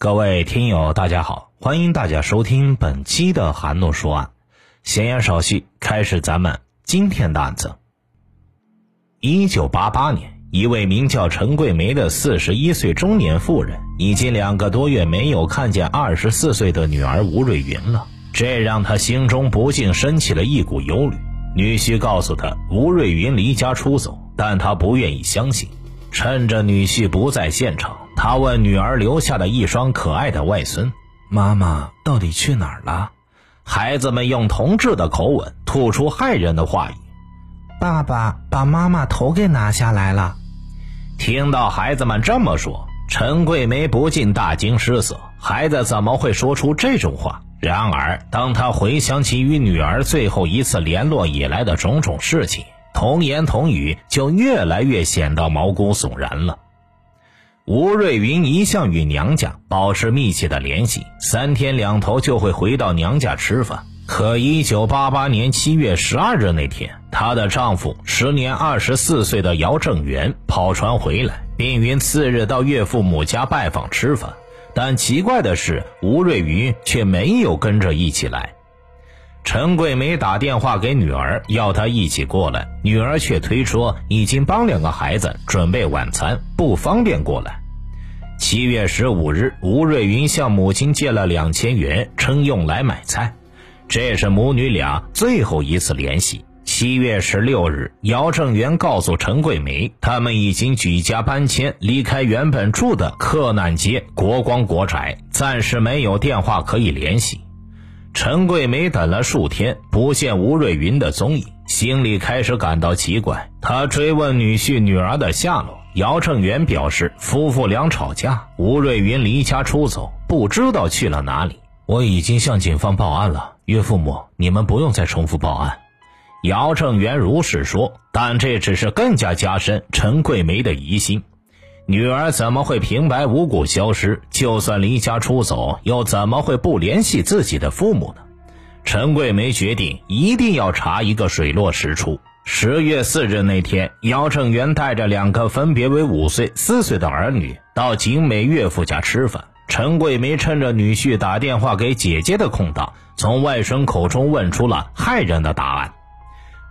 各位听友，大家好，欢迎大家收听本期的韩诺说案。闲言少叙，开始咱们今天的案子。一九八八年，一位名叫陈桂梅的四十一岁中年妇人，已经两个多月没有看见二十四岁的女儿吴瑞云了，这让她心中不禁升起了一股忧虑。女婿告诉她，吴瑞云离家出走，但她不愿意相信。趁着女婿不在现场。他问女儿留下的一双可爱的外孙：“妈妈到底去哪儿了？”孩子们用同志的口吻吐出骇人的话语：“爸爸把妈妈头给拿下来了。”听到孩子们这么说，陈桂梅不禁大惊失色。孩子怎么会说出这种话？然而，当他回想起与女儿最后一次联络以来的种种事情，童言童语就越来越显得毛骨悚然了。吴瑞云一向与娘家保持密切的联系，三天两头就会回到娘家吃饭。可一九八八年七月十二日那天，她的丈夫时年二十四岁的姚正元跑船回来，并于次日到岳父母家拜访吃饭。但奇怪的是，吴瑞云却没有跟着一起来。陈桂梅打电话给女儿，要她一起过来，女儿却推说已经帮两个孩子准备晚餐，不方便过来。七月十五日，吴瑞云向母亲借了两千元，称用来买菜。这是母女俩最后一次联系。七月十六日，姚正元告诉陈桂梅，他们已经举家搬迁，离开原本住的克难街国光国宅，暂时没有电话可以联系。陈桂梅等了数天，不见吴瑞云的踪影，心里开始感到奇怪。她追问女婿、女儿的下落。姚正元表示，夫妇俩吵架，吴瑞云离家出走，不知道去了哪里。我已经向警方报案了，岳父母，你们不用再重复报案。姚正元如是说，但这只是更加加深陈桂梅的疑心。女儿怎么会平白无故消失？就算离家出走，又怎么会不联系自己的父母呢？陈桂梅决定一定要查一个水落石出。十月四日那天，姚正元带着两个分别为五岁、四岁的儿女到景美岳父家吃饭。陈桂梅趁着女婿打电话给姐姐的空档，从外孙口中问出了骇人的答案。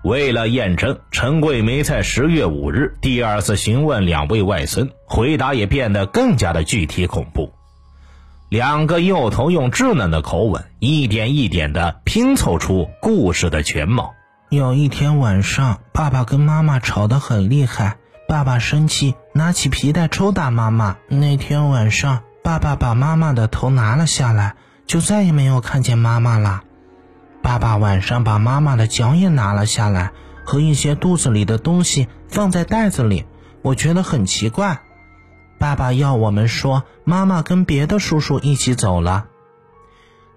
为了验证，陈桂梅在十月五日第二次询问两位外孙，回答也变得更加的具体恐怖。两个幼童用稚嫩的口吻，一点一点地拼凑出故事的全貌。有一天晚上，爸爸跟妈妈吵得很厉害。爸爸生气，拿起皮带抽打妈妈。那天晚上，爸爸把妈妈的头拿了下来，就再也没有看见妈妈了。爸爸晚上把妈妈的脚也拿了下来，和一些肚子里的东西放在袋子里。我觉得很奇怪。爸爸要我们说，妈妈跟别的叔叔一起走了。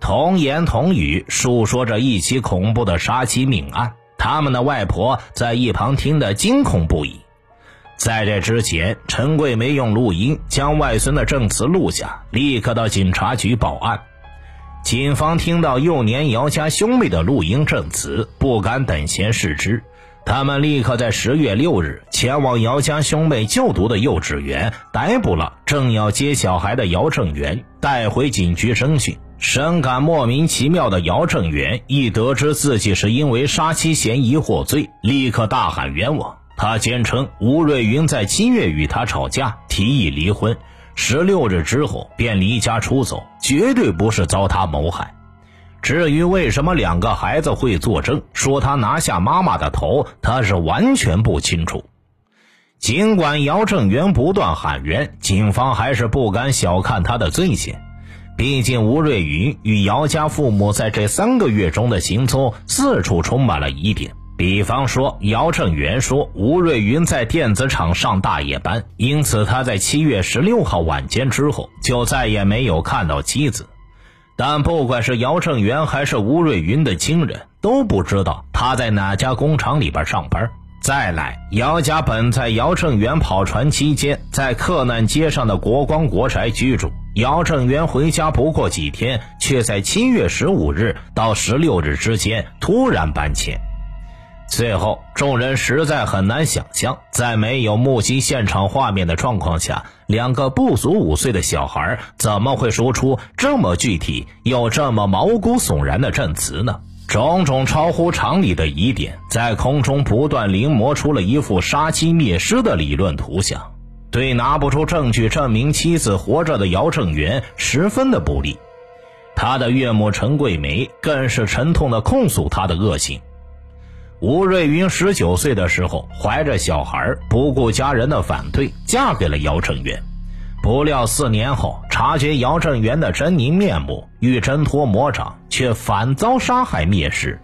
童言童语，述说着一起恐怖的杀妻命案。他们的外婆在一旁听得惊恐不已。在这之前，陈桂梅用录音将外孙的证词录下，立刻到警察局报案。警方听到幼年姚家兄妹的录音证词，不敢等闲视之。他们立刻在十月六日前往姚家兄妹就读的幼稚园，逮捕了正要接小孩的姚正元，带回警局审讯。深感莫名其妙的姚正元，一得知自己是因为杀妻嫌疑获罪，立刻大喊冤枉。他坚称吴瑞云在七月与他吵架，提议离婚，十六日之后便离家出走，绝对不是遭他谋害。至于为什么两个孩子会作证说他拿下妈妈的头，他是完全不清楚。尽管姚正元不断喊冤，警方还是不敢小看他的罪行。毕竟吴瑞云与姚家父母在这三个月中的行踪四处充满了疑点。比方说，姚正元说吴瑞云在电子厂上大夜班，因此他在七月十六号晚间之后就再也没有看到妻子。但不管是姚正元还是吴瑞云的亲人，都不知道他在哪家工厂里边上班。再来，姚家本在姚正元跑船期间在客难街上的国光国宅居住。姚正元回家不过几天，却在七月十五日到十六日之间突然搬迁。最后，众人实在很难想象，在没有目击现场画面的状况下，两个不足五岁的小孩怎么会说出这么具体又这么毛骨悚然的证词呢？种种超乎常理的疑点，在空中不断临摹出了一副杀妻灭尸的理论图像，对拿不出证据证明妻子活着的姚正元十分的不利。他的岳母陈桂梅更是沉痛地控诉他的恶行。吴瑞云十九岁的时候，怀着小孩，不顾家人的反对，嫁给了姚正元。不料四年后，察觉姚正元的狰狞面目，欲挣脱魔掌，却反遭杀害灭尸。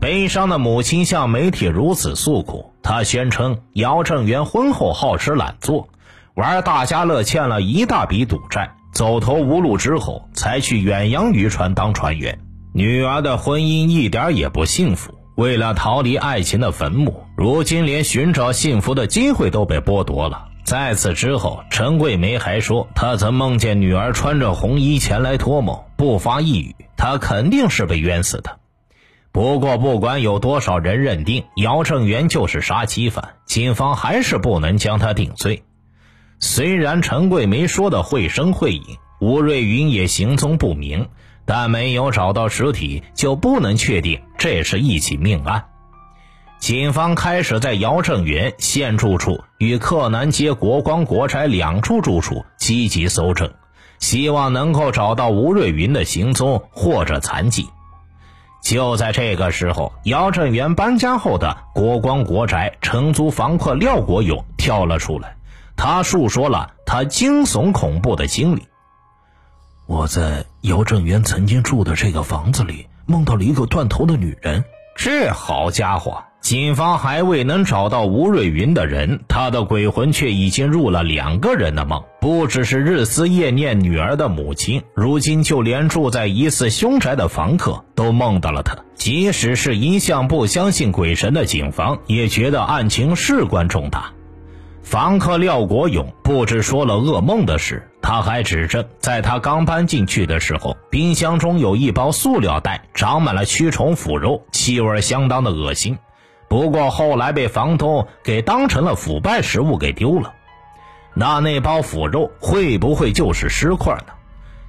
悲伤的母亲向媒体如此诉苦，她宣称姚正元婚后好吃懒做，玩大家乐欠了一大笔赌债，走投无路之后才去远洋渔船当船员。女儿的婚姻一点也不幸福。为了逃离爱情的坟墓，如今连寻找幸福的机会都被剥夺了。在此之后，陈桂梅还说，她曾梦见女儿穿着红衣前来托梦，不发一语，她肯定是被冤死的。不过，不管有多少人认定姚正元就是杀妻犯，警方还是不能将他定罪。虽然陈桂梅说的绘声绘影，吴瑞云也行踪不明。但没有找到尸体，就不能确定这是一起命案。警方开始在姚正元现住处与克南街国光国宅两处住处积极搜证，希望能够找到吴瑞云的行踪或者残迹。就在这个时候，姚正元搬家后的国光国宅承租房客廖国勇跳了出来，他述说了他惊悚恐怖的经历。我在姚正元曾经住的这个房子里梦到了一个断头的女人。这好家伙，警方还未能找到吴瑞云的人，他的鬼魂却已经入了两个人的梦。不只是日思夜念女儿的母亲，如今就连住在疑似凶宅的房客都梦到了他。即使是一向不相信鬼神的警方，也觉得案情事关重大。房客廖国勇不止说了噩梦的事。他还指证，在他刚搬进去的时候，冰箱中有一包塑料袋，长满了蛆虫腐肉，气味相当的恶心。不过后来被房东给当成了腐败食物给丢了。那那包腐肉会不会就是尸块呢？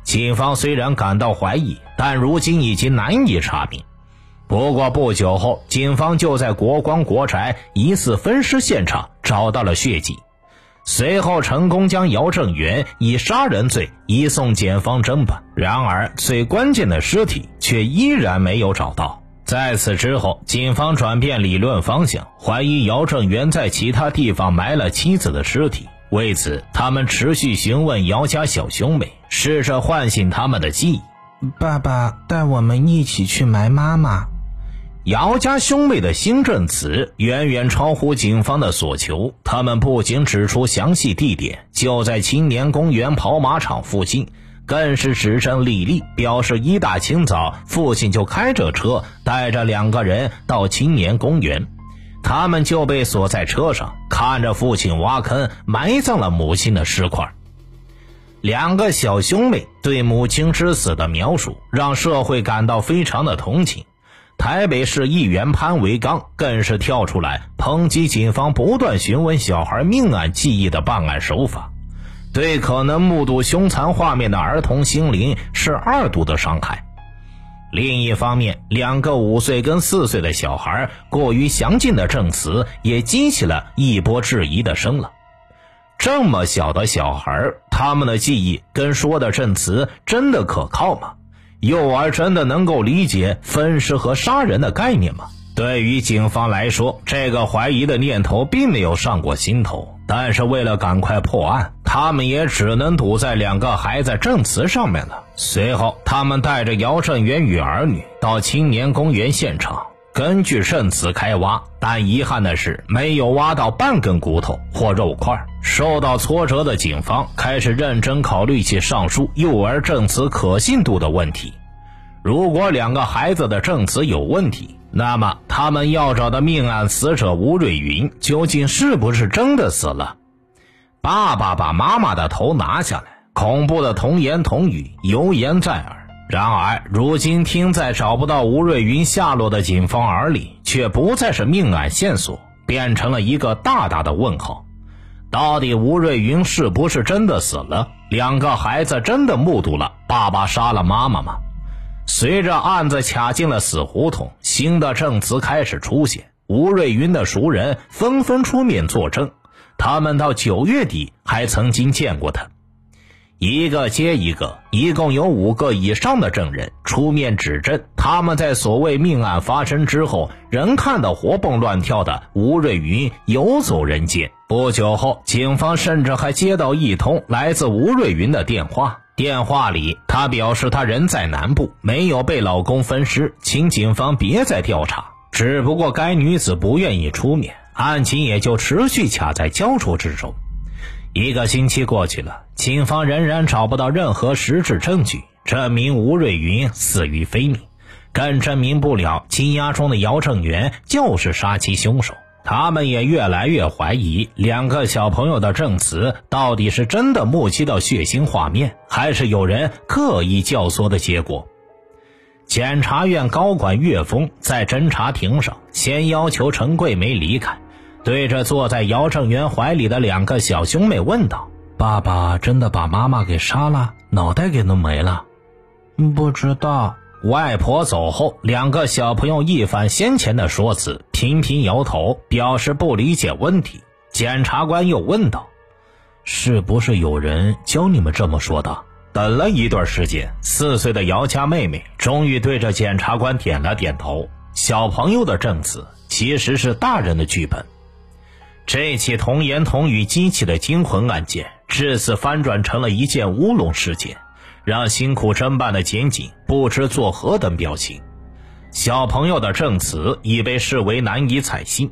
警方虽然感到怀疑，但如今已经难以查明。不过不久后，警方就在国光国宅疑似分尸现场找到了血迹。随后成功将姚正元以杀人罪移送检方侦办，然而最关键的尸体却依然没有找到。在此之后，警方转变理论方向，怀疑姚正元在其他地方埋了妻子的尸体。为此，他们持续询问姚家小兄妹，试着唤醒他们的记忆。爸爸带我们一起去埋妈妈。姚家兄妹的新证词远远超乎警方的所求。他们不仅指出详细地点就在青年公园跑马场附近，更是指证李丽，表示一大清早父亲就开着车带着两个人到青年公园，他们就被锁在车上，看着父亲挖坑埋葬了母亲的尸块。两个小兄妹对母亲之死的描述，让社会感到非常的同情。台北市议员潘维刚更是跳出来抨击警方不断询问小孩命案记忆的办案手法，对可能目睹凶残画面的儿童心灵是二度的伤害。另一方面，两个五岁跟四岁的小孩过于详尽的证词也激起了一波质疑的声浪。这么小的小孩，他们的记忆跟说的证词真的可靠吗？幼儿真的能够理解分尸和杀人的概念吗？对于警方来说，这个怀疑的念头并没有上过心头。但是为了赶快破案，他们也只能堵在两个孩子证词上面了。随后，他们带着姚振元与儿女到青年公园现场。根据证词开挖，但遗憾的是没有挖到半根骨头或肉块。受到挫折的警方开始认真考虑起上述幼儿证词可信度的问题。如果两个孩子的证词有问题，那么他们要找的命案死者吴瑞云究竟是不是真的死了？爸爸把妈妈的头拿下来，恐怖的童言童语犹言在耳。然而，如今听在找不到吴瑞云下落的警方耳里，却不再是命案线索，变成了一个大大的问号。到底吴瑞云是不是真的死了？两个孩子真的目睹了爸爸杀了妈妈吗？随着案子卡进了死胡同，新的证词开始出现，吴瑞云的熟人纷纷出面作证，他们到九月底还曾经见过他。一个接一个，一共有五个以上的证人出面指证，他们在所谓命案发生之后，仍看到活蹦乱跳的吴瑞云游走人间。不久后，警方甚至还接到一通来自吴瑞云的电话，电话里她表示她人在南部，没有被老公分尸，请警方别再调查。只不过该女子不愿意出面，案情也就持续卡在焦灼之中。一个星期过去了，警方仍然找不到任何实质证据证明吴瑞云死于非命，更证明不了羁押中的姚正元就是杀妻凶手。他们也越来越怀疑两个小朋友的证词到底是真的目击到血腥画面，还是有人刻意教唆的结果。检察院高管岳峰在侦查庭上先要求陈桂梅离开。对着坐在姚正元怀里的两个小兄妹问道：“爸爸真的把妈妈给杀了，脑袋给弄没了？”“不知道。”外婆走后，两个小朋友一反先前的说辞，频频摇头，表示不理解问题。检察官又问道：“是不是有人教你们这么说的？”等了一段时间，四岁的姚家妹妹终于对着检察官点了点头。小朋友的证词其实是大人的剧本。这起童言童语激起的惊魂案件，至此翻转成了一件乌龙事件，让辛苦侦办的检警不知作何等表情。小朋友的证词已被视为难以采信，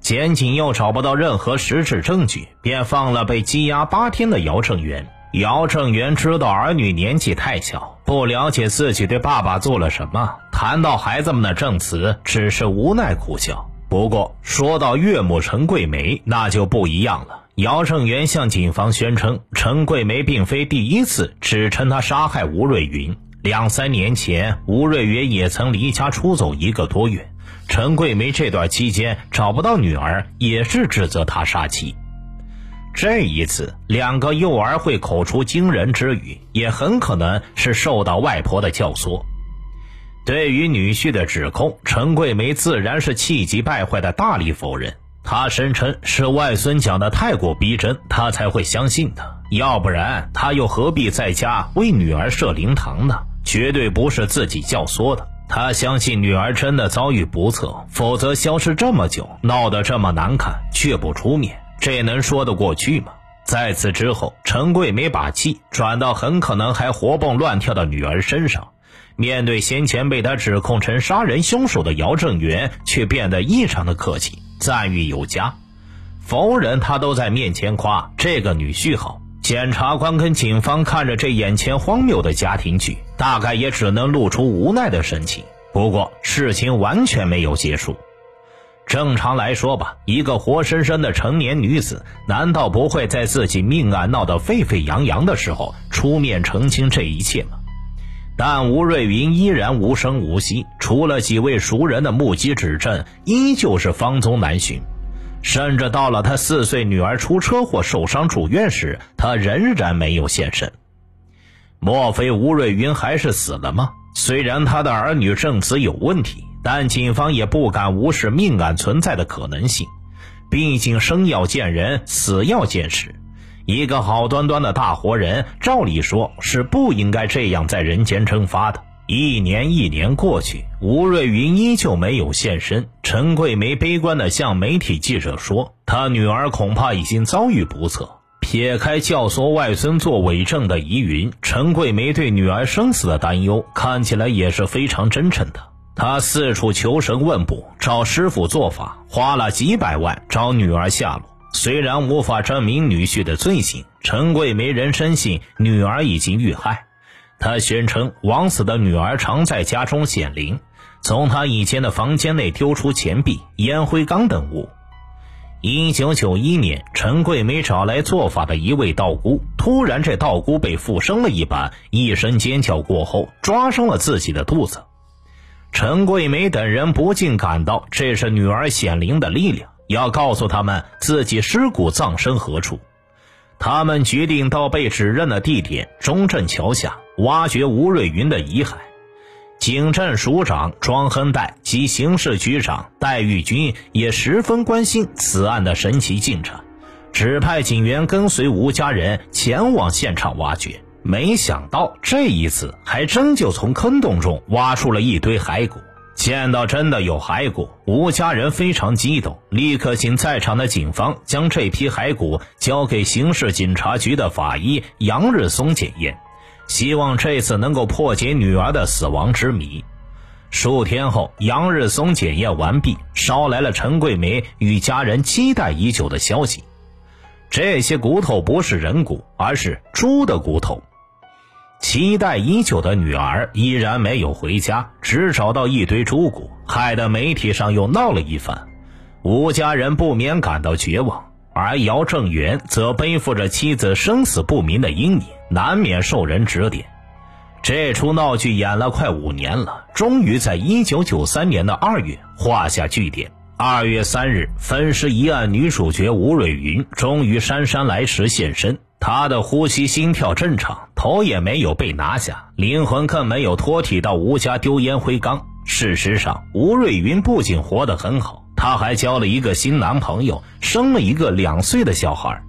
检警又找不到任何实质证据，便放了被羁押八天的姚正元。姚正元知道儿女年纪太小，不了解自己对爸爸做了什么，谈到孩子们的证词，只是无奈苦笑。不过，说到岳母陈桂梅，那就不一样了。姚正元向警方宣称，陈桂梅并非第一次指称他杀害吴瑞云。两三年前，吴瑞云也曾离家出走一个多月，陈桂梅这段期间找不到女儿，也是指责他杀妻。这一次，两个幼儿会口出惊人之语，也很可能是受到外婆的教唆。对于女婿的指控，陈桂梅自然是气急败坏的大力否认。她声称是外孙讲的太过逼真，她才会相信的。要不然，她又何必在家为女儿设灵堂呢？绝对不是自己教唆的。她相信女儿真的遭遇不测，否则消失这么久，闹得这么难看，却不出面，这能说得过去吗？在此之后，陈桂梅把气转到很可能还活蹦乱跳的女儿身上。面对先前被他指控成杀人凶手的姚正元，却变得异常的客气，赞誉有加。逢人他都在面前夸这个女婿好。检察官跟警方看着这眼前荒谬的家庭剧，大概也只能露出无奈的神情。不过事情完全没有结束。正常来说吧，一个活生生的成年女子，难道不会在自己命案闹得沸沸扬扬的时候出面澄清这一切吗？但吴瑞云依然无声无息，除了几位熟人的目击指证，依旧是芳踪难寻。甚至到了他四岁女儿出车祸受伤住院时，他仍然没有现身。莫非吴瑞云还是死了吗？虽然他的儿女证词有问题，但警方也不敢无视命案存在的可能性。毕竟生要见人，死要见尸。一个好端端的大活人，照理说是不应该这样在人间蒸发的。一年一年过去，吴瑞云依旧没有现身。陈桂梅悲观地向媒体记者说：“她女儿恐怕已经遭遇不测。”撇开教唆外孙做伪证的疑云，陈桂梅对女儿生死的担忧看起来也是非常真诚的。她四处求神问卜，找师傅做法，花了几百万找女儿下落。虽然无法证明女婿的罪行，陈桂梅仍深信女儿已经遇害。她宣称，枉死的女儿常在家中显灵，从她以前的房间内丢出钱币、烟灰缸等物。一九九一年，陈桂梅找来做法的一位道姑，突然这道姑被附身了一般，一声尖叫过后，抓伤了自己的肚子。陈桂梅等人不禁感到这是女儿显灵的力量，要告诉他们自己尸骨葬身何处。他们决定到被指认的地点中正桥下挖掘吴瑞云的遗骸。警政署长庄亨岱及刑事局长戴玉军也十分关心此案的神奇进展，指派警员跟随吴家人前往现场挖掘。没想到这一次还真就从坑洞中挖出了一堆骸骨。见到真的有骸骨，吴家人非常激动，立刻请在场的警方将这批骸骨交给刑事警察局的法医杨日松检验，希望这次能够破解女儿的死亡之谜。数天后，杨日松检验完毕，捎来了陈桂梅与家人期待已久的消息：这些骨头不是人骨，而是猪的骨头。期待已久的女儿依然没有回家，只找到一堆猪骨，害得媒体上又闹了一番。吴家人不免感到绝望，而姚正元则背负着妻子生死不明的阴影，难免受人指点。这出闹剧演了快五年了，终于在一九九三年的二月画下句点。二月三日，分尸一案女主角吴瑞云终于姗姗来迟现身。他的呼吸、心跳正常，头也没有被拿下，灵魂更没有脱体到吴家丢烟灰缸。事实上，吴瑞云不仅活得很好，她还交了一个新男朋友，生了一个两岁的小孩。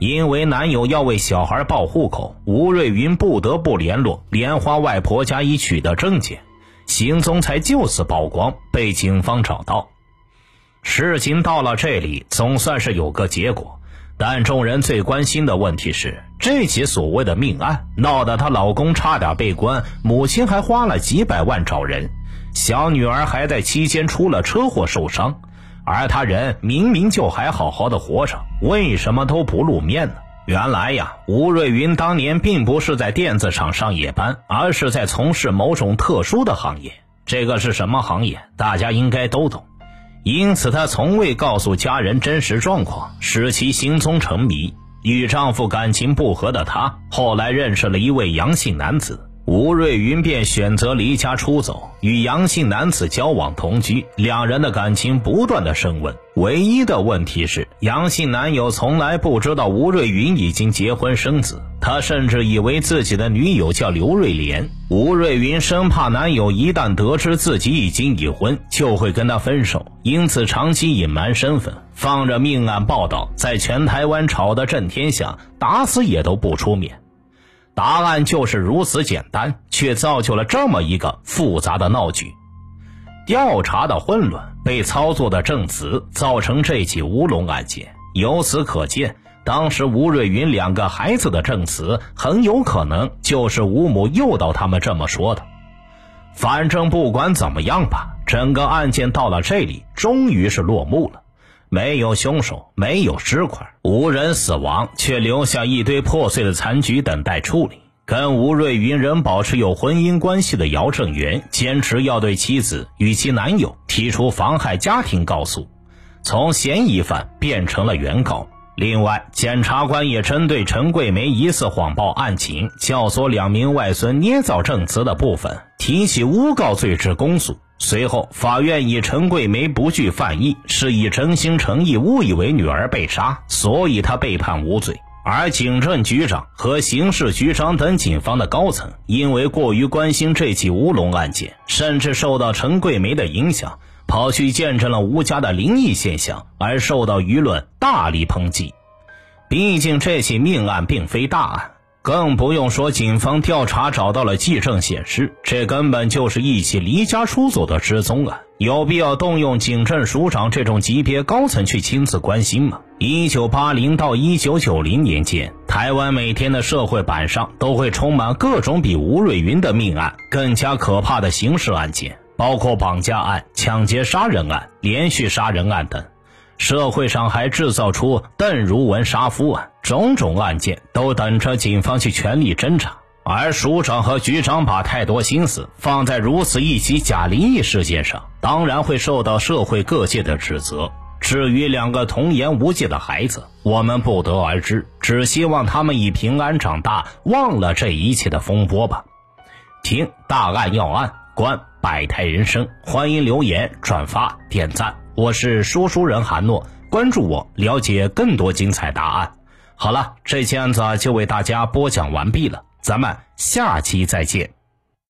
因为男友要为小孩报户口，吴瑞云不得不联络莲花外婆家以取得证件，行踪才就此曝光，被警方找到。事情到了这里，总算是有个结果。但众人最关心的问题是，这起所谓的命案闹得她老公差点被关，母亲还花了几百万找人，小女儿还在期间出了车祸受伤，而她人明明就还好好的活着，为什么都不露面呢？原来呀，吴瑞云当年并不是在电子厂上夜班，而是在从事某种特殊的行业。这个是什么行业？大家应该都懂。因此，她从未告诉家人真实状况，使其行踪成谜。与丈夫感情不和的她，后来认识了一位杨姓男子。吴瑞云便选择离家出走，与杨姓男子交往同居，两人的感情不断的升温。唯一的问题是，杨姓男友从来不知道吴瑞云已经结婚生子，他甚至以为自己的女友叫刘瑞莲。吴瑞云生怕男友一旦得知自己已经已婚，就会跟他分手，因此长期隐瞒身份，放着命案报道在全台湾吵得震天响，打死也都不出面。答案就是如此简单，却造就了这么一个复杂的闹剧。调查的混乱，被操作的证词，造成这起乌龙案件。由此可见，当时吴瑞云两个孩子的证词，很有可能就是吴母诱导他们这么说的。反正不管怎么样吧，整个案件到了这里，终于是落幕了。没有凶手，没有尸块，无人死亡，却留下一堆破碎的残局等待处理。跟吴瑞云仍保持有婚姻关系的姚正元，坚持要对妻子与其男友提出妨害家庭告诉，从嫌疑犯变成了原告。另外，检察官也针对陈桂梅疑似谎报案情、教唆两名外孙捏造证词的部分，提起诬告罪之公诉。随后，法院以陈桂梅不具犯意，是以诚心诚意误以为女儿被杀，所以她被判无罪。而警政局长和刑事局长等警方的高层，因为过于关心这起乌龙案件，甚至受到陈桂梅的影响，跑去见证了吴家的灵异现象，而受到舆论大力抨击。毕竟这起命案并非大案。更不用说，警方调查找到了记证，显示这根本就是一起离家出走的失踪案。有必要动用警政署长这种级别高层去亲自关心吗？一九八零到一九九零年间，台湾每天的社会版上都会充满各种比吴瑞云的命案更加可怕的刑事案件，包括绑架案、抢劫杀人案、连续杀人案等。社会上还制造出邓如文杀夫案，种种案件都等着警方去全力侦查。而署长和局长把太多心思放在如此一起假灵异事件上，当然会受到社会各界的指责。至于两个童言无忌的孩子，我们不得而知，只希望他们以平安长大，忘了这一切的风波吧。听大案要案，观百态人生，欢迎留言、转发、点赞。我是说书人韩诺，关注我，了解更多精彩答案。好了，这期案子就为大家播讲完毕了，咱们下期再见。